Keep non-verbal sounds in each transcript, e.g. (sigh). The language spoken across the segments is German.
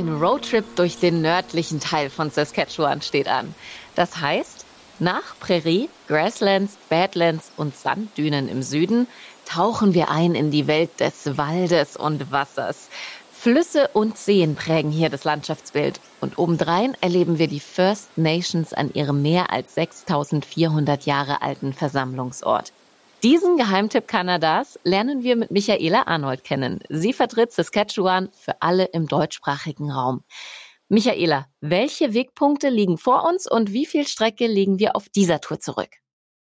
Roadtrip durch den nördlichen Teil von Saskatchewan steht an. Das heißt, nach Prärie, Grasslands, Badlands und Sanddünen im Süden tauchen wir ein in die Welt des Waldes und Wassers. Flüsse und Seen prägen hier das Landschaftsbild. Und obendrein erleben wir die First Nations an ihrem mehr als 6400 Jahre alten Versammlungsort. Diesen Geheimtipp Kanadas lernen wir mit Michaela Arnold kennen. Sie vertritt Saskatchewan für alle im deutschsprachigen Raum. Michaela, welche Wegpunkte liegen vor uns und wie viel Strecke legen wir auf dieser Tour zurück?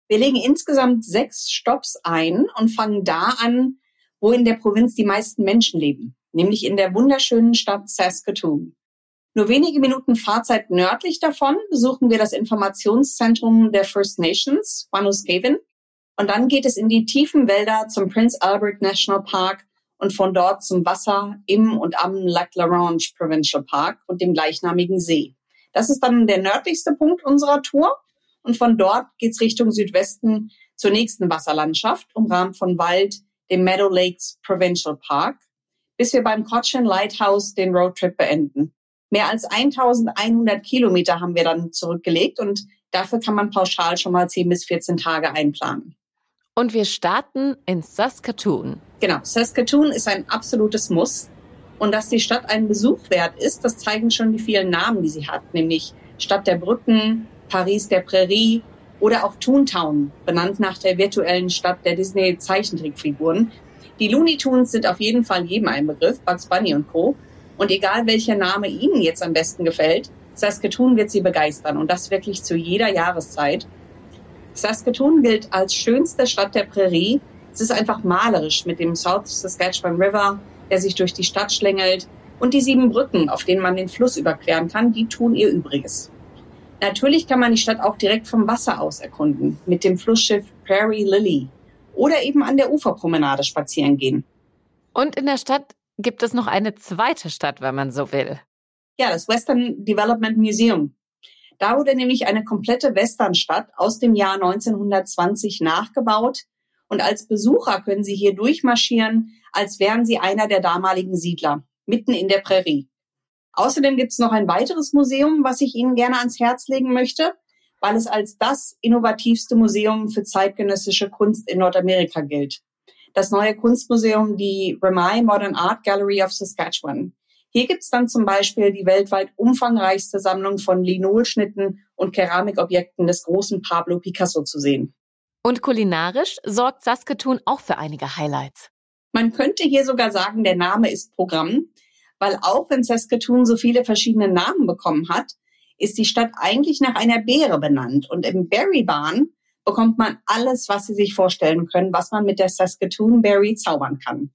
Wir legen insgesamt sechs Stops ein und fangen da an, wo in der Provinz die meisten Menschen leben nämlich in der wunderschönen Stadt Saskatoon. Nur wenige Minuten Fahrzeit nördlich davon besuchen wir das Informationszentrum der First Nations, Wanuskewin. Und dann geht es in die tiefen Wälder zum Prince Albert National Park und von dort zum Wasser im und am Lac La Ronge Provincial Park und dem gleichnamigen See. Das ist dann der nördlichste Punkt unserer Tour. Und von dort geht's Richtung Südwesten zur nächsten Wasserlandschaft, umrahmt von Wald, dem Meadow Lakes Provincial Park bis wir beim Cochin Lighthouse den Roadtrip beenden. Mehr als 1100 Kilometer haben wir dann zurückgelegt und dafür kann man pauschal schon mal 10 bis 14 Tage einplanen. Und wir starten in Saskatoon. Genau, Saskatoon ist ein absolutes Muss. Und dass die Stadt einen Besuch wert ist, das zeigen schon die vielen Namen, die sie hat, nämlich Stadt der Brücken, Paris der Prärie oder auch Toontown, benannt nach der virtuellen Stadt der Disney-Zeichentrickfiguren, die Looney Tunes sind auf jeden Fall jedem ein Begriff, Bugs Bunny und Co. Und egal welcher Name Ihnen jetzt am besten gefällt, Saskatoon wird Sie begeistern und das wirklich zu jeder Jahreszeit. Saskatoon gilt als schönste Stadt der Prärie. Es ist einfach malerisch mit dem South Saskatchewan River, der sich durch die Stadt schlängelt und die sieben Brücken, auf denen man den Fluss überqueren kann, die tun ihr Übriges. Natürlich kann man die Stadt auch direkt vom Wasser aus erkunden, mit dem Flussschiff Prairie Lily oder eben an der Uferpromenade spazieren gehen. Und in der Stadt gibt es noch eine zweite Stadt, wenn man so will. Ja, das Western Development Museum. Da wurde nämlich eine komplette Westernstadt aus dem Jahr 1920 nachgebaut. Und als Besucher können Sie hier durchmarschieren, als wären Sie einer der damaligen Siedler, mitten in der Prärie. Außerdem gibt es noch ein weiteres Museum, was ich Ihnen gerne ans Herz legen möchte weil es als das innovativste Museum für zeitgenössische Kunst in Nordamerika gilt. Das neue Kunstmuseum, die Remai Modern Art Gallery of Saskatchewan. Hier gibt's dann zum Beispiel die weltweit umfangreichste Sammlung von Linolschnitten und Keramikobjekten des großen Pablo Picasso zu sehen. Und kulinarisch sorgt Saskatoon auch für einige Highlights. Man könnte hier sogar sagen, der Name ist Programm, weil auch wenn Saskatoon so viele verschiedene Namen bekommen hat, ist die Stadt eigentlich nach einer Beere benannt. Und im Berrybahn bekommt man alles, was Sie sich vorstellen können, was man mit der Saskatoon Berry zaubern kann.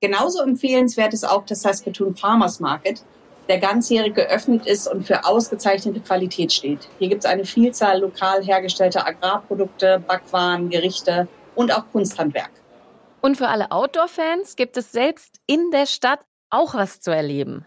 Genauso empfehlenswert ist auch das Saskatoon Farmers Market, der ganzjährig geöffnet ist und für ausgezeichnete Qualität steht. Hier gibt es eine Vielzahl lokal hergestellter Agrarprodukte, Backwaren, Gerichte und auch Kunsthandwerk. Und für alle Outdoor-Fans gibt es selbst in der Stadt auch was zu erleben.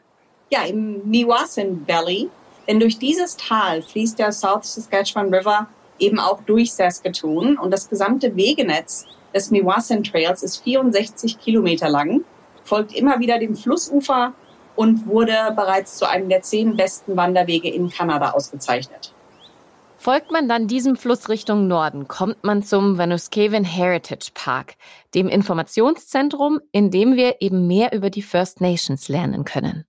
Ja, im Meewasin Valley denn durch dieses Tal fließt der South Saskatchewan River eben auch durch Saskatoon und das gesamte Wegenetz des Mewassen Trails ist 64 Kilometer lang, folgt immer wieder dem Flussufer und wurde bereits zu einem der zehn besten Wanderwege in Kanada ausgezeichnet. Folgt man dann diesem Fluss Richtung Norden, kommt man zum Vanuskeven Heritage Park, dem Informationszentrum, in dem wir eben mehr über die First Nations lernen können.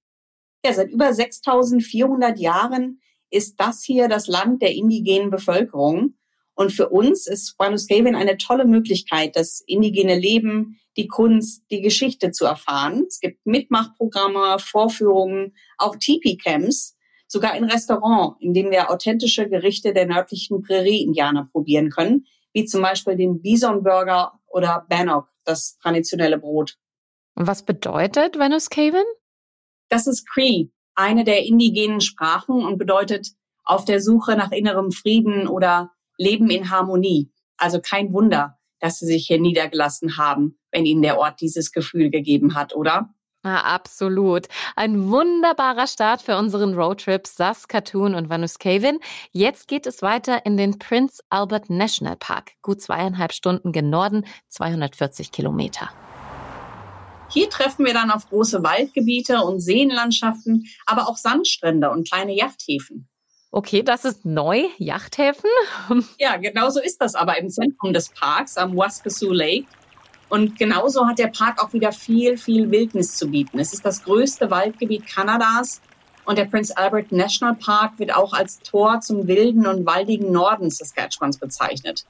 Ja, seit über 6400 Jahren ist das hier das Land der indigenen Bevölkerung. Und für uns ist Buenos-Gavin eine tolle Möglichkeit, das indigene Leben, die Kunst, die Geschichte zu erfahren. Es gibt Mitmachprogramme, Vorführungen, auch Tipi-Camps, sogar ein Restaurant, in dem wir authentische Gerichte der nördlichen Prärie-Indianer probieren können, wie zum Beispiel den Bison-Burger oder Bannock, das traditionelle Brot. Was bedeutet Venus-Caven? Das ist Cree, eine der indigenen Sprachen und bedeutet auf der Suche nach innerem Frieden oder Leben in Harmonie. Also kein Wunder, dass sie sich hier niedergelassen haben, wenn ihnen der Ort dieses Gefühl gegeben hat, oder? Ja, absolut. Ein wunderbarer Start für unseren Roadtrip Saskatoon und Vanuskavin. Jetzt geht es weiter in den Prince Albert National Park. Gut zweieinhalb Stunden gen Norden, 240 Kilometer. Hier treffen wir dann auf große Waldgebiete und Seenlandschaften, aber auch Sandstrände und kleine Yachthäfen. Okay, das ist neu, Yachthäfen. (laughs) Ja, genau so ist das aber im Zentrum des Parks am Waskasoo Lake. Und genauso hat der Park auch wieder viel, viel Wildnis zu bieten. Es ist das größte Waldgebiet Kanadas und der Prince Albert National Park wird auch als Tor zum wilden und waldigen Norden Saskatchewans bezeichnet.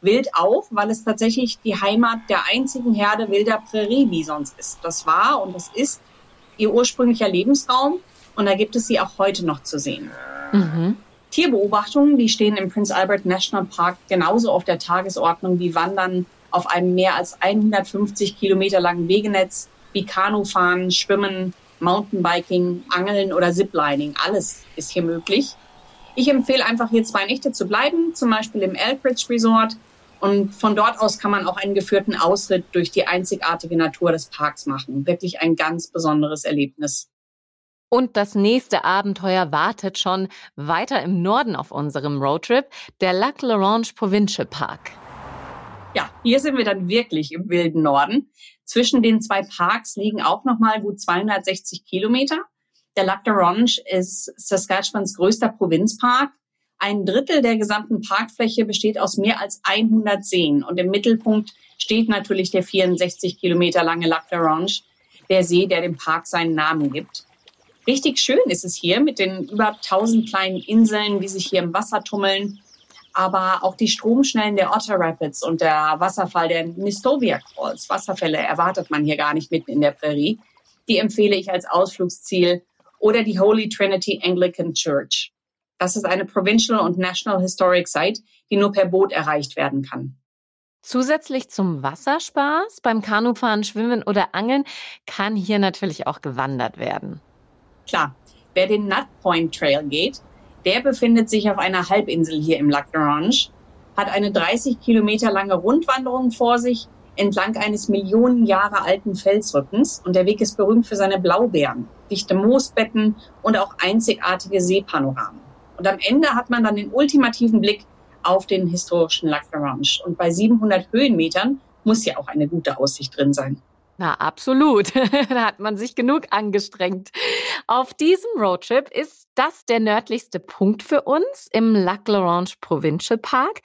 Wild auch, weil es tatsächlich die Heimat der einzigen Herde wilder Präriebisons ist. Das war und das ist ihr ursprünglicher Lebensraum und da gibt es sie auch heute noch zu sehen. Mhm. Tierbeobachtungen, die stehen im Prince Albert National Park genauso auf der Tagesordnung wie Wandern auf einem mehr als 150 Kilometer langen Wegenetz, wie Kanufahren, Schwimmen, Mountainbiking, Angeln oder Ziplining. Alles ist hier möglich. Ich empfehle einfach hier zwei Nächte zu bleiben, zum Beispiel im Elkridge Resort. Und von dort aus kann man auch einen geführten Ausritt durch die einzigartige Natur des Parks machen. Wirklich ein ganz besonderes Erlebnis. Und das nächste Abenteuer wartet schon weiter im Norden auf unserem Roadtrip, der Lac La Ronge Provincial Park. Ja, hier sind wir dann wirklich im wilden Norden. Zwischen den zwei Parks liegen auch nochmal gut 260 Kilometer. Der Lac de Ronge ist Saskatchewans größter Provinzpark. Ein Drittel der gesamten Parkfläche besteht aus mehr als 100 Seen. Und im Mittelpunkt steht natürlich der 64 Kilometer lange Lac de Ronge, der See, der dem Park seinen Namen gibt. Richtig schön ist es hier mit den über 1000 kleinen Inseln, die sich hier im Wasser tummeln aber auch die Stromschnellen der Otter Rapids und der Wasserfall der Nistovia Falls, Wasserfälle erwartet man hier gar nicht mitten in der Prärie. Die empfehle ich als Ausflugsziel oder die Holy Trinity Anglican Church. Das ist eine Provincial und National Historic Site, die nur per Boot erreicht werden kann. Zusätzlich zum Wasserspaß beim Kanufahren, Schwimmen oder Angeln kann hier natürlich auch gewandert werden. Klar, wer den Nut Point Trail geht, der befindet sich auf einer Halbinsel hier im Lac d'Orange, hat eine 30 Kilometer lange Rundwanderung vor sich entlang eines Millionen Jahre alten Felsrückens und der Weg ist berühmt für seine Blaubeeren, dichte Moosbetten und auch einzigartige Seepanoramen. Und am Ende hat man dann den ultimativen Blick auf den historischen Lac d'Orange. Und bei 700 Höhenmetern muss ja auch eine gute Aussicht drin sein. Na, absolut. (laughs) da hat man sich genug angestrengt. Auf diesem Roadtrip ist das der nördlichste Punkt für uns im Lac L'Orange Provincial Park.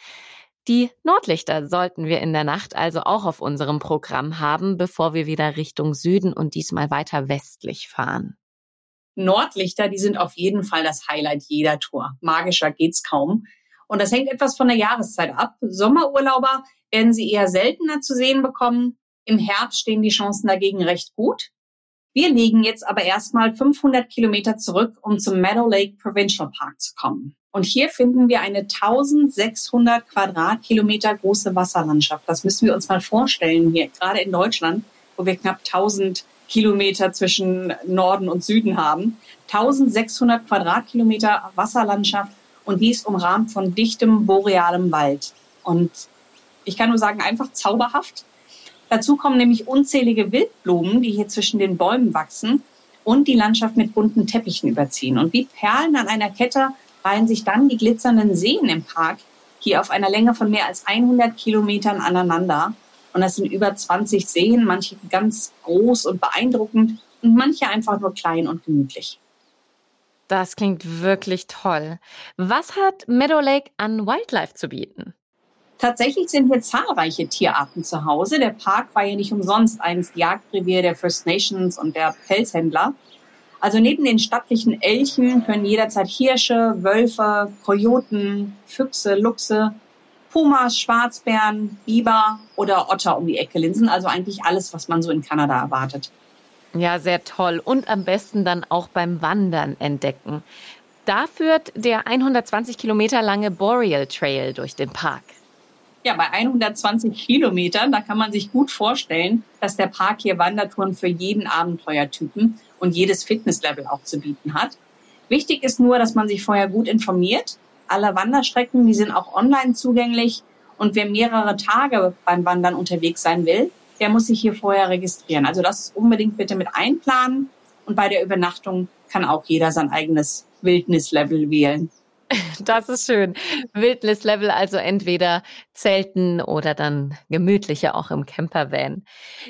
Die Nordlichter sollten wir in der Nacht also auch auf unserem Programm haben, bevor wir wieder Richtung Süden und diesmal weiter westlich fahren. Nordlichter, die sind auf jeden Fall das Highlight jeder Tour. Magischer geht's kaum. Und das hängt etwas von der Jahreszeit ab. Sommerurlauber werden sie eher seltener zu sehen bekommen. Im Herbst stehen die Chancen dagegen recht gut. Wir legen jetzt aber erstmal 500 Kilometer zurück, um zum Meadow Lake Provincial Park zu kommen. Und hier finden wir eine 1600 Quadratkilometer große Wasserlandschaft. Das müssen wir uns mal vorstellen hier, gerade in Deutschland, wo wir knapp 1000 Kilometer zwischen Norden und Süden haben. 1600 Quadratkilometer Wasserlandschaft und dies umrahmt von dichtem borealem Wald. Und ich kann nur sagen, einfach zauberhaft. Dazu kommen nämlich unzählige Wildblumen, die hier zwischen den Bäumen wachsen und die Landschaft mit bunten Teppichen überziehen. Und wie Perlen an einer Kette reihen sich dann die glitzernden Seen im Park hier auf einer Länge von mehr als 100 Kilometern aneinander. Und das sind über 20 Seen, manche ganz groß und beeindruckend und manche einfach nur klein und gemütlich. Das klingt wirklich toll. Was hat Meadow Lake an Wildlife zu bieten? Tatsächlich sind hier zahlreiche Tierarten zu Hause. Der Park war ja nicht umsonst einst Jagdrevier der First Nations und der Pelzhändler. Also neben den stattlichen Elchen können jederzeit Hirsche, Wölfe, Kojoten, Füchse, Luchse, Pumas, Schwarzbären, Biber oder Otter um die Ecke linsen. Also eigentlich alles, was man so in Kanada erwartet. Ja, sehr toll. Und am besten dann auch beim Wandern entdecken. Da führt der 120 Kilometer lange Boreal Trail durch den Park. Ja, bei 120 Kilometern, da kann man sich gut vorstellen, dass der Park hier Wandertouren für jeden Abenteuertypen und jedes Fitnesslevel auch zu bieten hat. Wichtig ist nur, dass man sich vorher gut informiert. Alle Wanderstrecken, die sind auch online zugänglich. Und wer mehrere Tage beim Wandern unterwegs sein will, der muss sich hier vorher registrieren. Also das unbedingt bitte mit einplanen. Und bei der Übernachtung kann auch jeder sein eigenes Wildnislevel wählen. (laughs) Das ist schön. Wildnislevel also entweder Zelten oder dann gemütlicher auch im Campervan.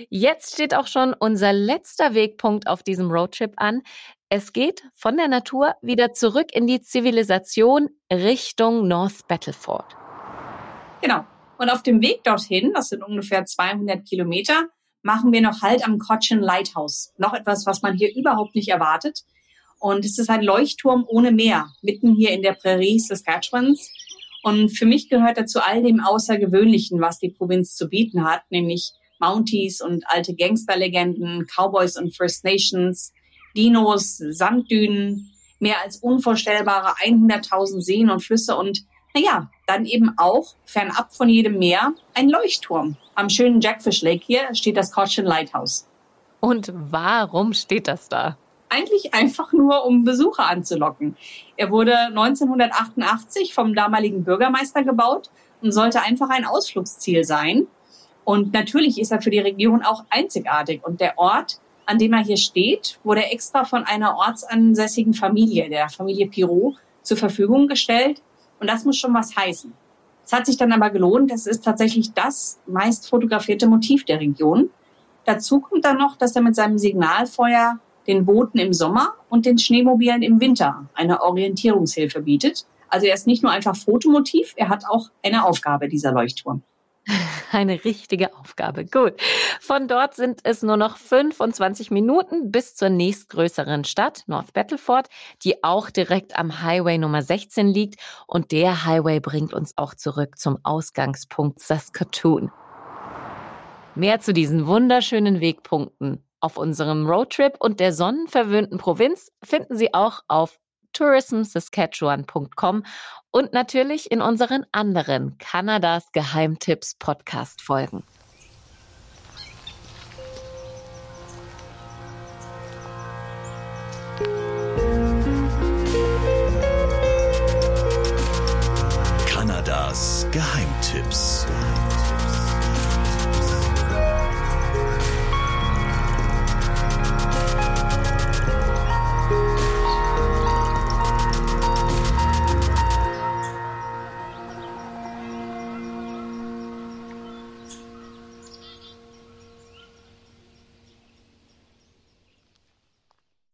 Jetzt steht auch schon unser letzter Wegpunkt auf diesem Roadtrip an. Es geht von der Natur wieder zurück in die Zivilisation Richtung North Battleford. Genau. Und auf dem Weg dorthin, das sind ungefähr 200 Kilometer, machen wir noch Halt am Cochin Lighthouse. Noch etwas, was man hier überhaupt nicht erwartet. Und es ist ein Leuchtturm ohne Meer, mitten hier in der Prärie Saskatchewans. Und für mich gehört dazu all dem Außergewöhnlichen, was die Provinz zu bieten hat, nämlich Mounties und alte Gangsterlegenden, Cowboys und First Nations, Dinos, Sanddünen, mehr als unvorstellbare 100.000 Seen und Flüsse und naja, dann eben auch fernab von jedem Meer ein Leuchtturm. Am schönen Jackfish Lake hier steht das Cochin Lighthouse. Und warum steht das da? Eigentlich einfach nur, um Besucher anzulocken. Er wurde 1988 vom damaligen Bürgermeister gebaut und sollte einfach ein Ausflugsziel sein. Und natürlich ist er für die Region auch einzigartig. Und der Ort, an dem er hier steht, wurde extra von einer ortsansässigen Familie, der Familie Pirot, zur Verfügung gestellt. Und das muss schon was heißen. Es hat sich dann aber gelohnt. Es ist tatsächlich das meist fotografierte Motiv der Region. Dazu kommt dann noch, dass er mit seinem Signalfeuer den Booten im Sommer und den Schneemobilen im Winter eine Orientierungshilfe bietet. Also er ist nicht nur einfach Fotomotiv, er hat auch eine Aufgabe, dieser Leuchtturm. (laughs) Eine richtige Aufgabe. Gut. Von dort sind es nur noch 25 Minuten bis zur nächstgrößeren Stadt, North Battleford, die auch direkt am Highway Nummer 16 liegt. Und der Highway bringt uns auch zurück zum Ausgangspunkt Saskatoon. Mehr zu diesen wunderschönen Wegpunkten auf unserem Roadtrip und der sonnenverwöhnten Provinz finden Sie auch auf tourismsaskatchewan.com und natürlich in unseren anderen Kanadas Geheimtipps Podcast Folgen. Kanadas Geheimtipps.